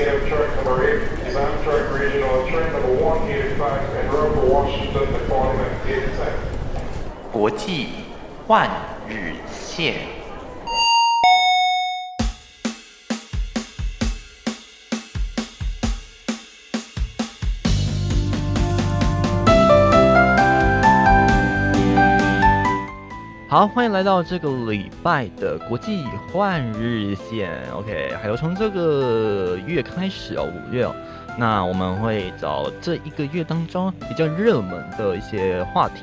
indicator track number 8 is Amtrak Regional Train number 185 and route for Washington Department 810. 国际换日线。 好，欢迎来到这个礼拜的国际换日线。OK，还有从这个月开始哦，五月哦，那我们会找这一个月当中比较热门的一些话题，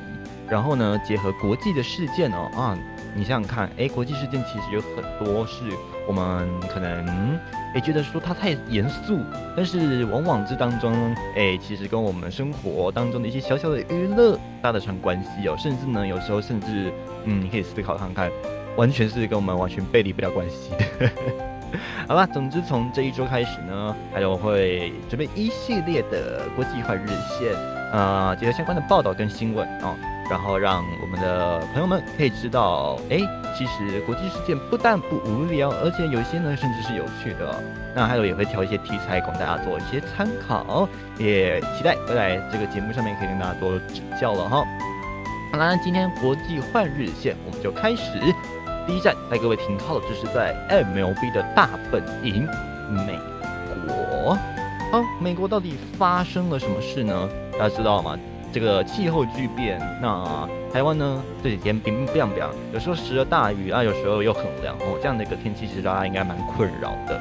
然后呢，结合国际的事件哦啊，你想想看，哎，国际事件其实有很多是我们可能。哎，觉得说它太严肃，但是往往这当中，哎，其实跟我们生活当中的一些小小的娱乐搭得上关系哦，甚至呢，有时候甚至，嗯，你可以思考看看，完全是跟我们完全背离不了关系的。好吧，总之从这一周开始呢，还有会准备一系列的国际化日线，呃，结合相关的报道跟新闻哦。然后让我们的朋友们可以知道，哎，其实国际事件不但不无聊，而且有些呢甚至是有趣的。那还有也会挑一些题材供大家做一些参考，也期待未来这个节目上面可以跟大家多指教了哈。好啦，今天国际换日线我们就开始，第一站带各位停靠的就是在 MLB 的大本营美国。好，美国到底发生了什么事呢？大家知道吗？这个气候巨变，那台湾呢这几天冰冰凉凉，有时候时而大雨啊，有时候又很凉哦，这样的一个天气其实大家应该蛮困扰的。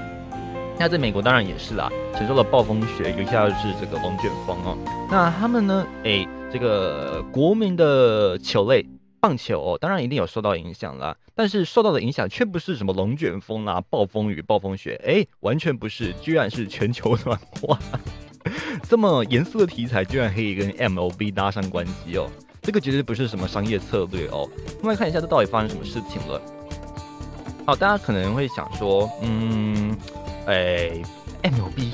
那在美国当然也是啦，承受了暴风雪，有一下是这个龙卷风哦。那他们呢，哎，这个国民的球类棒球，当然一定有受到影响啦，但是受到的影响却不是什么龙卷风啦、暴风雨、暴风雪，哎，完全不是，居然是全球暖化。这么严肃的题材，居然可以跟 MLB 搭上关系哦！这个绝对不是什么商业策略哦。我们来看一下，这到底发生什么事情了？好，大家可能会想说，嗯，哎，MLB，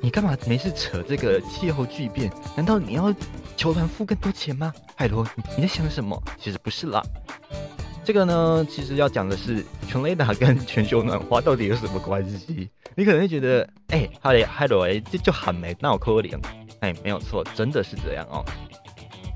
你干嘛没事扯这个气候巨变？难道你要球团付更多钱吗？拜托，你在想什么？其实不是啦。这个呢，其实要讲的是全雷达跟全球暖化到底有什么关系？你可能会觉得，哎，哈雷哈罗哎，这就很没闹可怜。哎，没有错，真的是这样哦。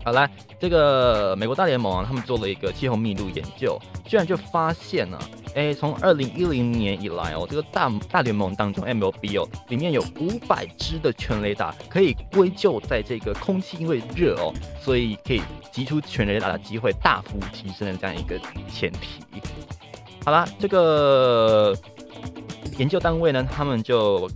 好来，这个美国大联盟啊，他们做了一个气候密度研究，居然就发现了。哎，从二零一零年以来哦，这个大大联盟当中，MLB 哦，里面有五百支的全雷达可以归咎在这个空气因为热哦，所以可以击出全雷达的机会大幅提升的这样一个前提。好啦，这个研究单位呢，他们就。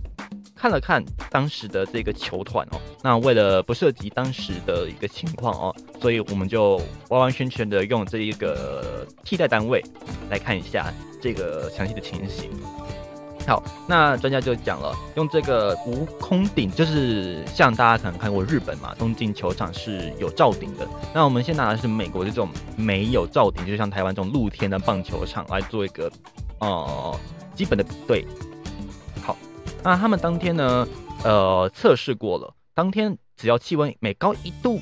看了看当时的这个球团哦，那为了不涉及当时的一个情况哦，所以我们就完完全全的用这一个替代单位来看一下这个详细的情形。好，那专家就讲了，用这个无空顶，就是像大家可能看过日本嘛，东京球场是有罩顶的。那我们先拿的是美国这种没有罩顶，就像台湾这种露天的棒球场来做一个呃基本的比对。那他们当天呢，呃，测试过了，当天只要气温每高一度，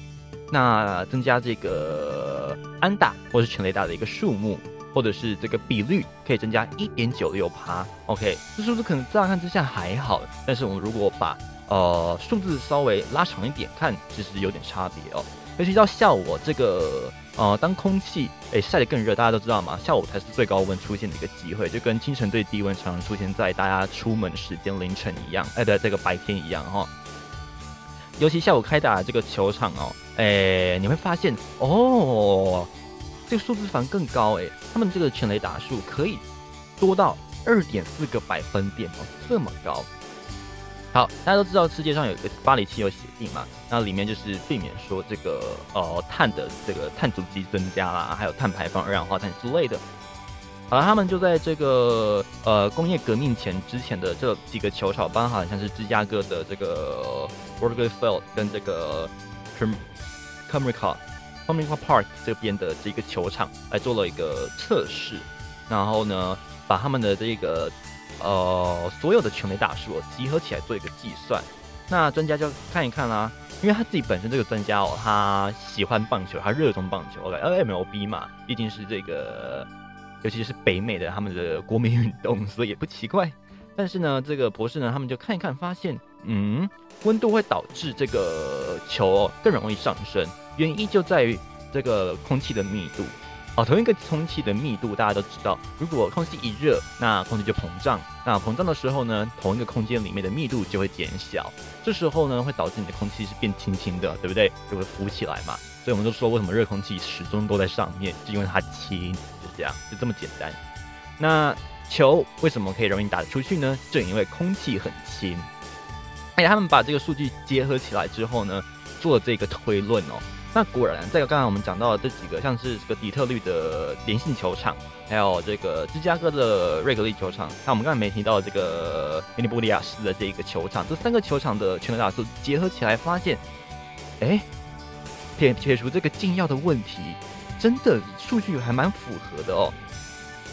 那增加这个安打或是全雷达的一个数目，或者是这个比率，可以增加一点九六趴。OK，这数字可能乍看之下还好，但是我们如果把呃数字稍微拉长一点看，其实有点差别哦。尤其到下午这个。呃，当空气诶晒得更热，大家都知道嘛，下午才是最高温出现的一个机会，就跟清晨最低温常常出现在大家出门时间凌晨一样，哎，对，这个白天一样哈。尤其下午开打这个球场哦，诶，你会发现哦，这个数字反而更高诶，他们这个全雷打数可以多到二点四个百分点哦，这么高。好，大家都知道世界上有一个巴黎气候协定嘛，那里面就是避免说这个呃碳的这个碳足迹增加啦，还有碳排放二氧化碳之类的。好了，他们就在这个呃工业革命前之前的这几个球场，包含像是芝加哥的这个 Wrigley Field 跟这个 Comerica Comerica Park 这边的这个球场来做了一个测试，然后呢，把他们的这个。呃，所有的全雷打数集合起来做一个计算，那专家就看一看啦，因为他自己本身这个专家哦，他喜欢棒球，他热衷棒球，OK，L M L B 嘛，毕竟是这个，尤其是北美的他们的国民运动，所以也不奇怪。但是呢，这个博士呢，他们就看一看，发现，嗯，温度会导致这个球哦更容易上升，原因就在于这个空气的密度。哦，同一个空气的密度，大家都知道，如果空气一热，那空气就膨胀。那膨胀的时候呢，同一个空间里面的密度就会减小。这时候呢，会导致你的空气是变轻轻的，对不对？就会浮起来嘛。所以我们就说，为什么热空气始终都在上面，就因为它轻，就这样，就这么简单。那球为什么可以容易打得出去呢？正因为空气很轻。哎，他们把这个数据结合起来之后呢，做这个推论哦。那果然，在刚才我们讲到的这几个，像是这个底特律的连性球场，还有这个芝加哥的瑞格利球场，那我们刚才没提到这个明尼波利亚斯的这个球场，这三个球场的全能打数结合起来，发现，哎，撇撇除这个禁药的问题，真的数据还蛮符合的哦。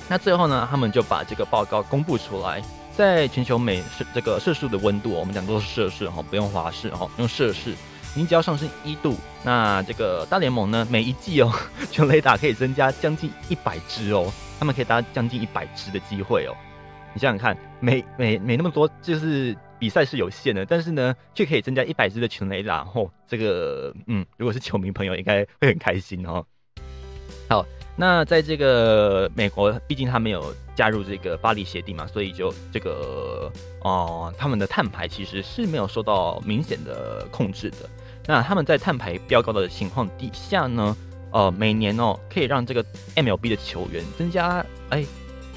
那最后呢，他们就把这个报告公布出来，在全球每摄这个摄氏的温度，我们讲都是摄氏哈，不用华氏哈，用摄氏。你只要上升一度，那这个大联盟呢，每一季哦，全雷达可以增加将近一百只哦，他们可以达将近一百只的机会哦。你想想看，每每每那么多，就是比赛是有限的，但是呢，却可以增加一百只的全雷达哦。这个，嗯，如果是球迷朋友，应该会很开心哦。好。那在这个美国，毕竟他没有加入这个巴黎协定嘛，所以就这个哦，他们的碳排其实是没有受到明显的控制的。那他们在碳排飙高的情况底下呢，呃，每年哦可以让这个 MLB 的球员增加哎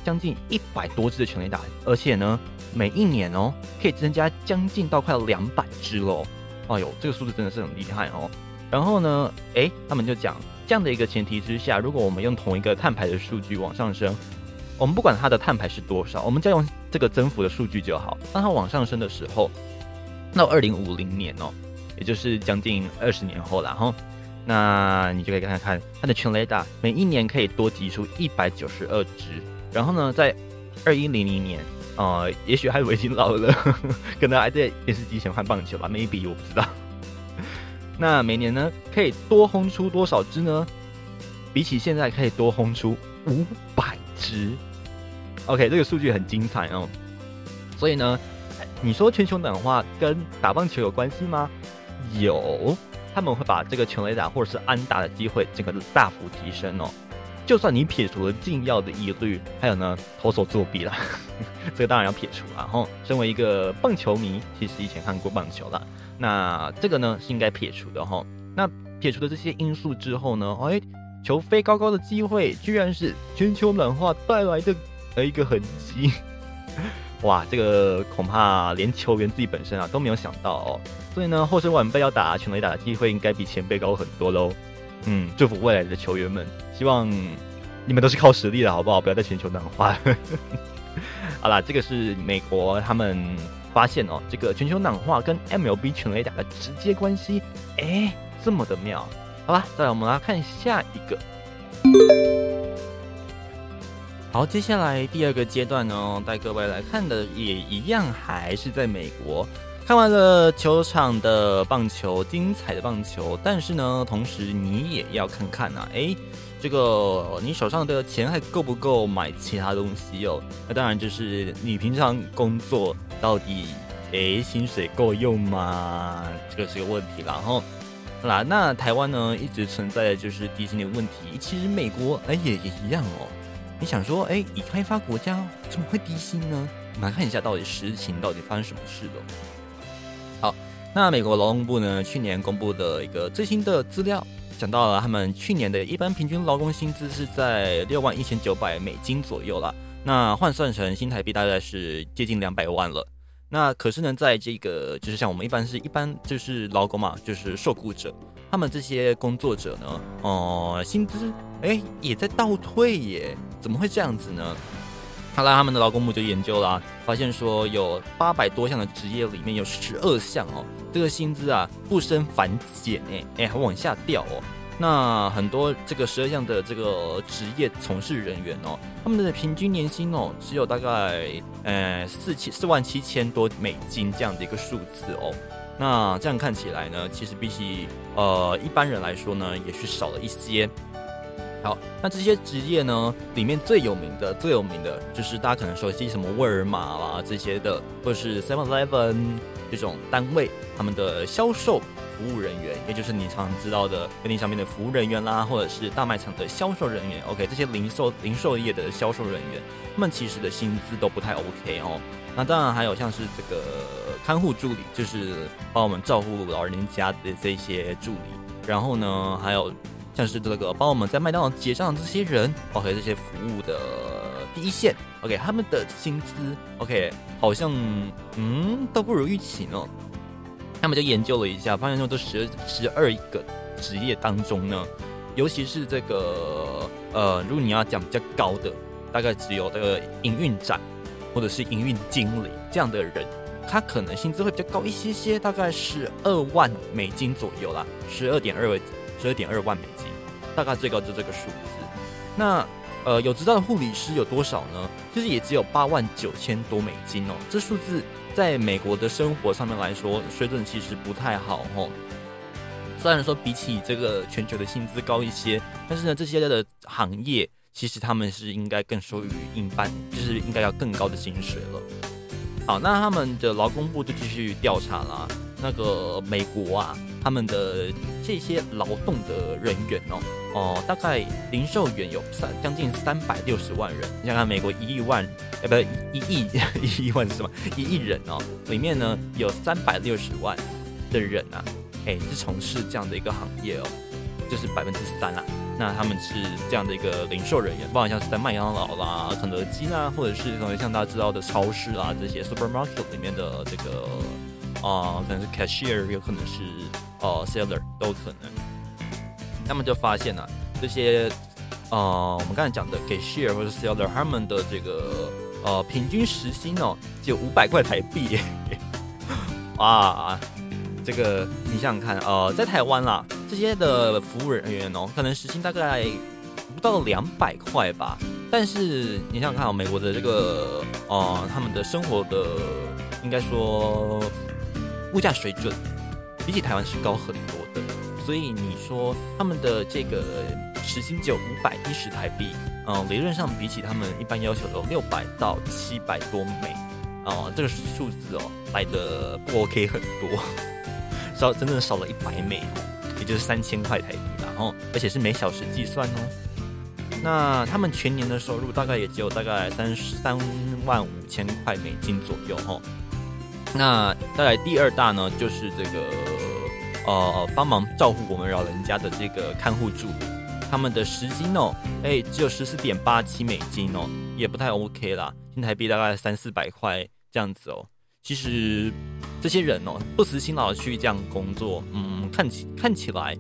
将近一百多支的全垒打，而且呢每一年哦可以增加将近到快两百支喽。哎呦，这个数字真的是很厉害哦。然后呢，哎，他们就讲。这样的一个前提之下，如果我们用同一个碳排的数据往上升，我们不管它的碳排是多少，我们再用这个增幅的数据就好。当它往上升的时候，到二零五零年哦，也就是将近二十年后了哈，那你就可以看看它的全雷达每一年可以多挤出一百九十二只。然后呢，在二一零零年，呃，也许还已经老了，可能还在电视机前看棒球吧，maybe 我不知道。那每年呢，可以多轰出多少只呢？比起现在可以多轰出五百只。OK，这个数据很精彩哦。所以呢，你说全球暖化跟打棒球有关系吗？有，他们会把这个全垒打或者是安打的机会这个大幅提升哦。就算你撇除了禁药的疑虑，还有呢投手作弊了，这个当然要撇除了。哈，身为一个棒球迷，其实以前看过棒球了。那这个呢是应该撇除的哈。那撇除了这些因素之后呢，哎，球飞高高的机会，居然是全球暖化带来的的一个痕迹。哇，这个恐怕连球员自己本身啊都没有想到哦。所以呢，后生晚辈要打全垒打的机会应该比前辈高很多喽。嗯，祝福未来的球员们，希望你们都是靠实力的，好不好？不要再全球暖化。好啦，这个是美国他们。发现哦，这个全球暖化跟 MLB 全垒打的直接关系，哎，这么的妙。好吧，再来我们来看下一个。好，接下来第二个阶段呢，带各位来看的也一样，还是在美国。看完了球场的棒球，精彩的棒球，但是呢，同时你也要看看啊，哎，这个你手上的钱还够不够买其他东西哦？那当然就是你平常工作。到底诶，薪水够用吗？这个是个问题。然后，那台湾呢，一直存在的就是低薪的问题。其实美国哎也也一样哦。你想说，哎，已开发国家怎么会低薪呢？我们来看一下到底实情到底发生什么事了。好，那美国劳动部呢，去年公布的一个最新的资料，讲到了他们去年的一般平均劳工薪资是在六万一千九百美金左右了。那换算成新台币大概是接近两百万了。那可是呢，在这个就是像我们一般是一般就是劳工嘛，就是受雇者，他们这些工作者呢，哦，薪资哎也在倒退耶，怎么会这样子呢？后来他们的劳工部就研究了，发现说有八百多项的职业里面有十二项哦，这个薪资啊不升反减哎哎还往下掉哦。那很多这个十二项的这个职业从事人员哦，他们的平均年薪哦，只有大概呃四千四万七千多美金这样的一个数字哦。那这样看起来呢，其实比起呃一般人来说呢，也是少了一些。好，那这些职业呢，里面最有名的、最有名的就是大家可能熟悉什么沃尔玛啦这些的，或者是 Seven Eleven 这种单位，他们的销售服务人员，也就是你常知道的便利商店的服务人员啦，或者是大卖场的销售人员。OK，这些零售零售业的销售人员，他们其实的薪资都不太 OK 哦。那当然还有像是这个看护助理，就是帮我们照顾老人家的这些助理。然后呢，还有。像是这个帮我们在麦当劳结账的这些人，OK，这些服务的第一线，OK，他们的薪资，OK，好像嗯都不如预期呢。他们就研究了一下，发现说这十十二个职业当中呢，尤其是这个呃，如果你要讲比较高的，大概只有这个营运长或者是营运经理这样的人，他可能薪资会比较高一些些，大概十二万美金左右啦，十二点二十二点二万美金。大概最高就这个数字，那呃有执照的护理师有多少呢？其实也只有八万九千多美金哦。这数字在美国的生活上面来说，水准其实不太好哦。虽然说比起这个全球的薪资高一些，但是呢，这些的行业其实他们是应该更收于一般，就是应该要更高的薪水了。好，那他们的劳工部就继续调查啦。那个美国啊，他们的这些劳动的人员哦。哦，大概零售员有三将近三百六十万人。你想看美国一亿万，呃，不，一亿 一亿万是什么？一亿人哦，里面呢有三百六十万的人啊，哎，是从事这样的一个行业哦，就是百分之三啊。那他们是这样的一个零售人员，包括像是在麦当劳啦、肯德基啦，或者是可能像大家知道的超市啊这些 supermarket 里面的这个啊，可能是 cashier，有可能是呃 seller，都可能。他们就发现了这些，呃，我们刚才讲的给 share 或者 seller 他们的这个呃平均时薪哦，只有五百块台币，哇，这个你想想看，呃，在台湾啦，这些的服务人员哦，可能时薪大概不到两百块吧，但是你想想看哦，美国的这个呃，他们的生活的应该说物价水准比起台湾是高很多的。所以你说他们的这个时薪只有五百一十台币，嗯，理论上比起他们一般要求的六百到七百多美，哦，这个数字哦来的不 OK 很多，少真的少了一百美，也就是三千块台币然后而且是每小时计算哦。那他们全年的收入大概也只有大概三三万五千块美金左右哈。那再来第二大呢就是这个。呃，帮忙照顾我们老人家的这个看护助理，他们的时薪哦，哎，只有十四点八七美金哦，也不太 OK 啦，新台币大概三四百块这样子哦。其实这些人哦，不辞辛劳去这样工作，嗯，看起看起来，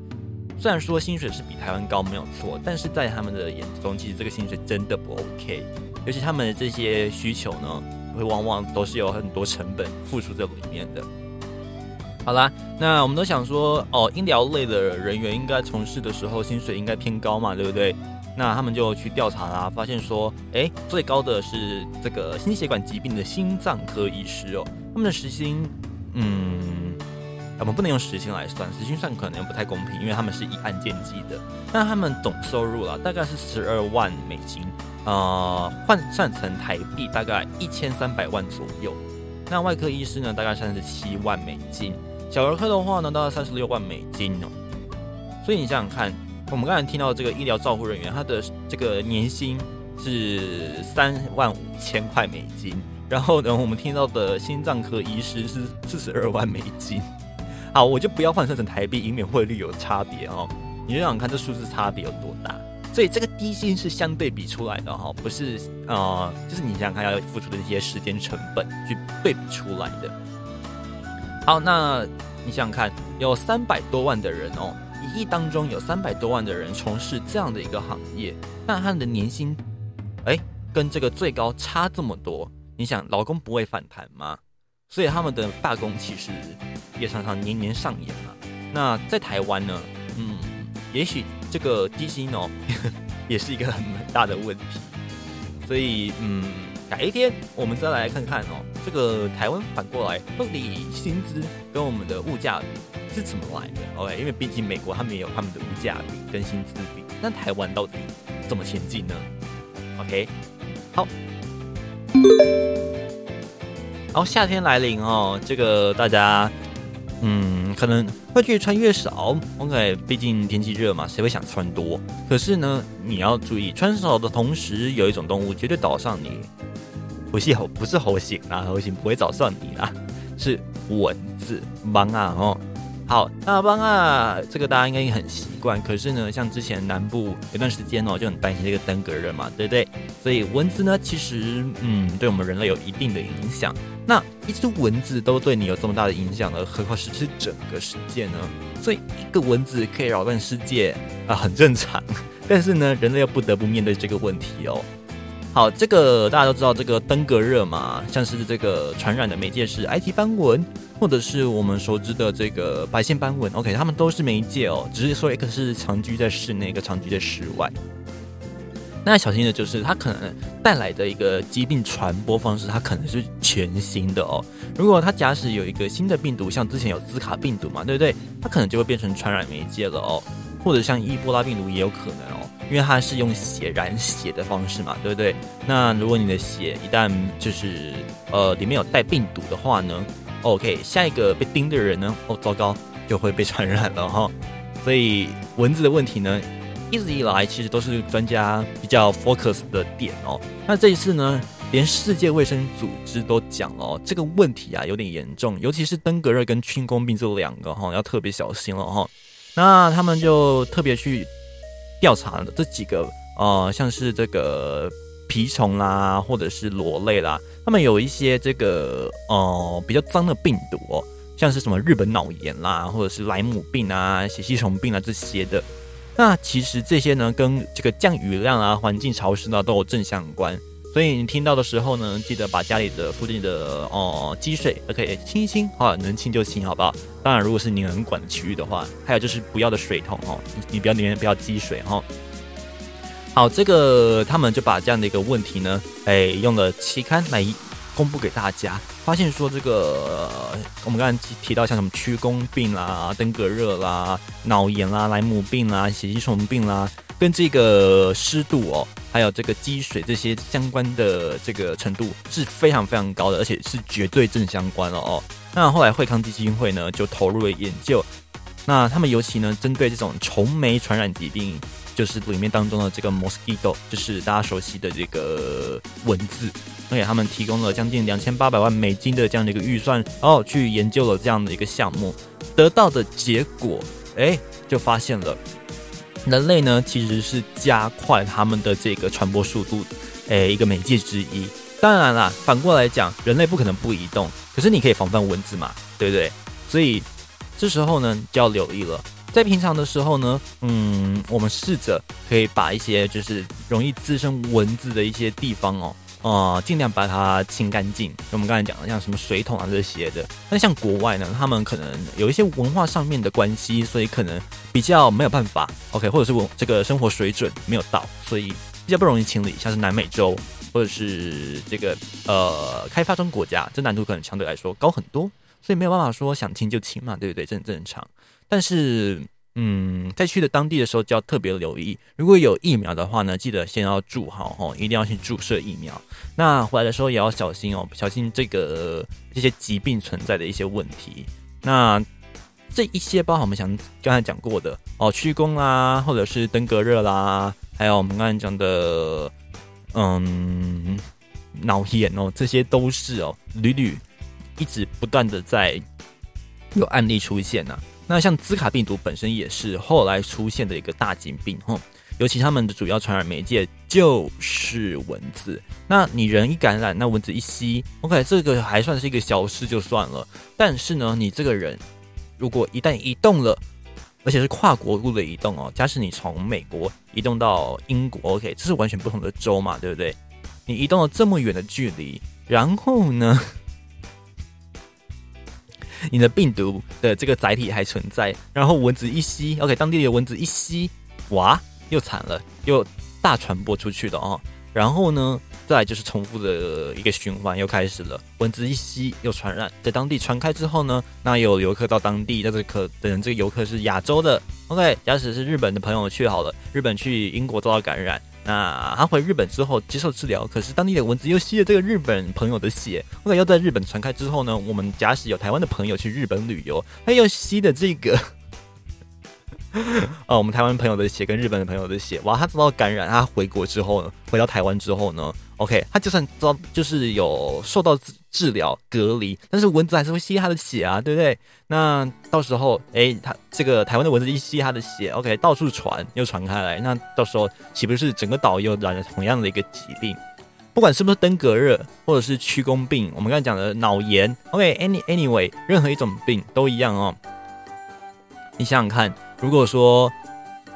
虽然说薪水是比台湾高没有错，但是在他们的眼中，其实这个薪水真的不 OK，尤其他们的这些需求呢，会往往都是有很多成本付出在里面的。好啦，那我们都想说，哦，医疗类的人员应该从事的时候薪水应该偏高嘛，对不对？那他们就去调查啦，发现说，哎，最高的是这个心血管疾病的心脏科医师哦，他们的时薪，嗯，我们不能用时薪来算，时薪算可能不太公平，因为他们是以案件计的。那他们总收入啊，大概是十二万美金，呃，换算成台币大概一千三百万左右。那外科医师呢，大概三十七万美金。小儿科的话呢，大概三十六万美金哦。所以你想想看，我们刚才听到这个医疗照护人员，他的这个年薪是三万五千块美金，然后呢，我们听到的心脏科医师是四十二万美金。好，我就不要换算成台币，以免汇率有差别哦。你就想想看这数字差别有多大。所以这个低薪是相对比出来的哈，不是呃，就是你想想看要付出的那些时间成本去对比出来的。好，那你想想看，有三百多万的人哦，一亿当中有三百多万的人从事这样的一个行业，那他们的年薪，哎，跟这个最高差这么多，你想，劳工不会反弹吗？所以他们的罢工其实也常常年年上演嘛。那在台湾呢，嗯，也许这个低薪哦，也是一个很大的问题。所以，嗯，改一天我们再来看看哦，这个台湾反过来到底薪资跟我们的物价比是怎么来的？OK，因为毕竟美国他们也有他们的物价比跟薪资比，那台湾到底怎么前进呢？OK，好。然后夏天来临哦，这个大家嗯可能会越穿越少，OK，毕竟天气热嘛，谁会想穿多？可是呢，你要注意，穿少的同时，有一种动物绝对找上你，不是猴，不是猴型啊，猴型不会找上你啦，是蚊子，帮啊哦。好，那帮啊，这个大家应该也很习惯。可是呢，像之前南部有段时间哦，就很担心这个登革热嘛，对不对？所以蚊子呢，其实嗯，对我们人类有一定的影响。那一只蚊子都对你有这么大的影响了，何况是是整个世界呢？所以一个蚊子可以扰乱世界啊，很正常。但是呢，人类又不得不面对这个问题哦。好，这个大家都知道，这个登革热嘛，像是这个传染的媒介是埃及斑纹，或者是我们熟知的这个白线斑纹。OK，它们都是媒介哦，只是说一个是长居在室内，一个长居在室外。那小心的就是它可能带来的一个疾病传播方式，它可能是全新的哦。如果它假使有一个新的病毒，像之前有兹卡病毒嘛，对不对？它可能就会变成传染媒介了哦，或者像伊波拉病毒也有可能哦。因为它是用血染血的方式嘛，对不对？那如果你的血一旦就是呃里面有带病毒的话呢，OK，下一个被叮的人呢，哦糟糕，就会被传染了哈。所以蚊子的问题呢，一直以来其实都是专家比较 focus 的点哦。那这一次呢，连世界卫生组织都讲哦，这个问题啊有点严重，尤其是登革热跟青光病这两个哈，要特别小心了哈。那他们就特别去。调查的这几个呃，像是这个蜱虫啦，或者是螺类啦，他们有一些这个呃比较脏的病毒哦，像是什么日本脑炎啦，或者是莱姆病啊、血吸虫病啊这些的。那其实这些呢，跟这个降雨量啊、环境潮湿呢都有正相关。所以你听到的时候呢，记得把家里的附近的哦积水，OK，清一清，好，能清就清，好不好？当然，如果是你能管的区域的话，还有就是不要的水桶哦，你你不要里面不要积水哈。好，这个他们就把这样的一个问题呢，哎，用了期刊来公布给大家，发现说这个我们刚才提到像什么曲弓病啦、登革热啦、脑炎啦、莱姆病啦、血吸虫病啦。跟这个湿度哦，还有这个积水这些相关的这个程度是非常非常高的，而且是绝对正相关了哦。那后来惠康基金会呢就投入了研究，那他们尤其呢针对这种虫媒传染疾病，就是里面当中的这个 mosquito，就是大家熟悉的这个蚊子，那给他们提供了将近两千八百万美金的这样的一个预算，然后去研究了这样的一个项目，得到的结果，哎，就发现了。人类呢，其实是加快他们的这个传播速度，诶，一个媒介之一。当然啦，反过来讲，人类不可能不移动，可是你可以防范蚊子嘛，对不对？所以这时候呢，就要留意了。在平常的时候呢，嗯，我们试着可以把一些就是容易滋生蚊子的一些地方哦。呃，尽量把它清干净。我们刚才讲的，像什么水桶啊这些的。那像国外呢，他们可能有一些文化上面的关系，所以可能比较没有办法。OK，或者是我这个生活水准没有到，所以比较不容易清理。像是南美洲或者是这个呃开发中国家，这难度可能相对来说高很多，所以没有办法说想清就清嘛，对不对？这很正常。但是。嗯，在去的当地的时候就要特别留意，如果有疫苗的话呢，记得先要注好哦，一定要去注射疫苗。那回来的时候也要小心哦，小心这个这些疾病存在的一些问题。那这一些包含我们想刚才讲过的哦，曲弓啦，或者是登革热啦，还有我们刚才讲的嗯脑炎哦，这些都是哦屡屡一直不断的在有案例出现呐。那像兹卡病毒本身也是后来出现的一个大疾病，哈，尤其他们的主要传染媒介就是蚊子。那你人一感染，那蚊子一吸，OK，这个还算是一个小事就算了。但是呢，你这个人如果一旦移动了，而且是跨国路的移动哦，假使你从美国移动到英国，OK，这是完全不同的州嘛，对不对？你移动了这么远的距离，然后呢？你的病毒的这个载体还存在，然后蚊子一吸，OK，当地的蚊子一吸，哇，又惨了，又大传播出去了哦。然后呢，再来就是重复的一个循环又开始了，蚊子一吸又传染，在当地传开之后呢，那有游客到当地，但是可等这个游客是亚洲的，OK，假使是日本的朋友去好了，日本去英国遭到感染，那他回日本之后接受治疗，可是当地的蚊子又吸了这个日本朋友的血后来又在日本传开之后呢，我们假使有台湾的朋友去日本旅游，他又吸的这个。哦，我们台湾朋友的血跟日本的朋友的血，哇，他遭到感染，他回国之后呢，回到台湾之后呢，OK，他就算遭就是有受到治疗隔离，但是蚊子还是会吸他的血啊，对不对？那到时候，哎，他这个台湾的蚊子一吸他的血，OK，到处传又传开来，那到时候岂不是整个岛又染了同样的一个疾病？不管是不是登革热或者是屈公病，我们刚才讲的脑炎，OK，any anyway，任何一种病都一样哦。你想想看。如果说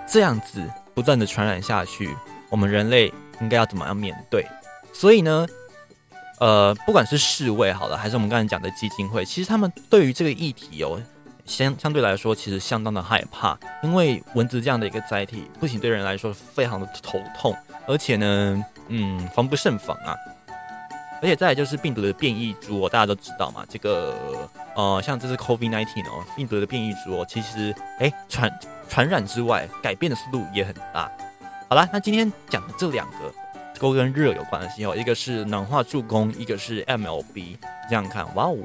这样子不断的传染下去，我们人类应该要怎么样面对？所以呢，呃，不管是世卫好了，还是我们刚才讲的基金会，其实他们对于这个议题哦，相相对来说其实相当的害怕，因为蚊子这样的一个载体，不仅对人来说非常的头痛，而且呢，嗯，防不胜防啊。而且再就是病毒的变异株哦，大家都知道嘛，这个呃，像这是 COVID-19 哦，病毒的变异株哦，其实哎传传染之外，改变的速度也很大。好了，那今天讲的这两个都跟热有关系哦，一个是暖化助攻，一个是 MLB。这样看，哇哦，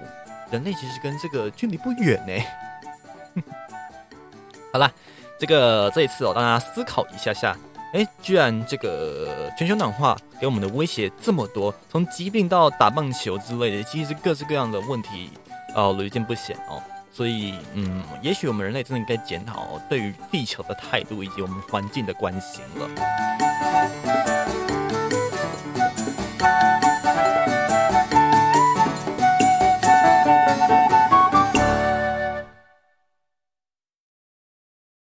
人类其实跟这个距离不远呢。好了，这个这一次哦，大家思考一下下。哎，居然这个全球暖化给我们的威胁这么多，从疾病到打棒球之类的，其实各式各样的问题，哦屡见不鲜哦。所以，嗯，也许我们人类真的应该检讨对于地球的态度以及我们环境的关心了。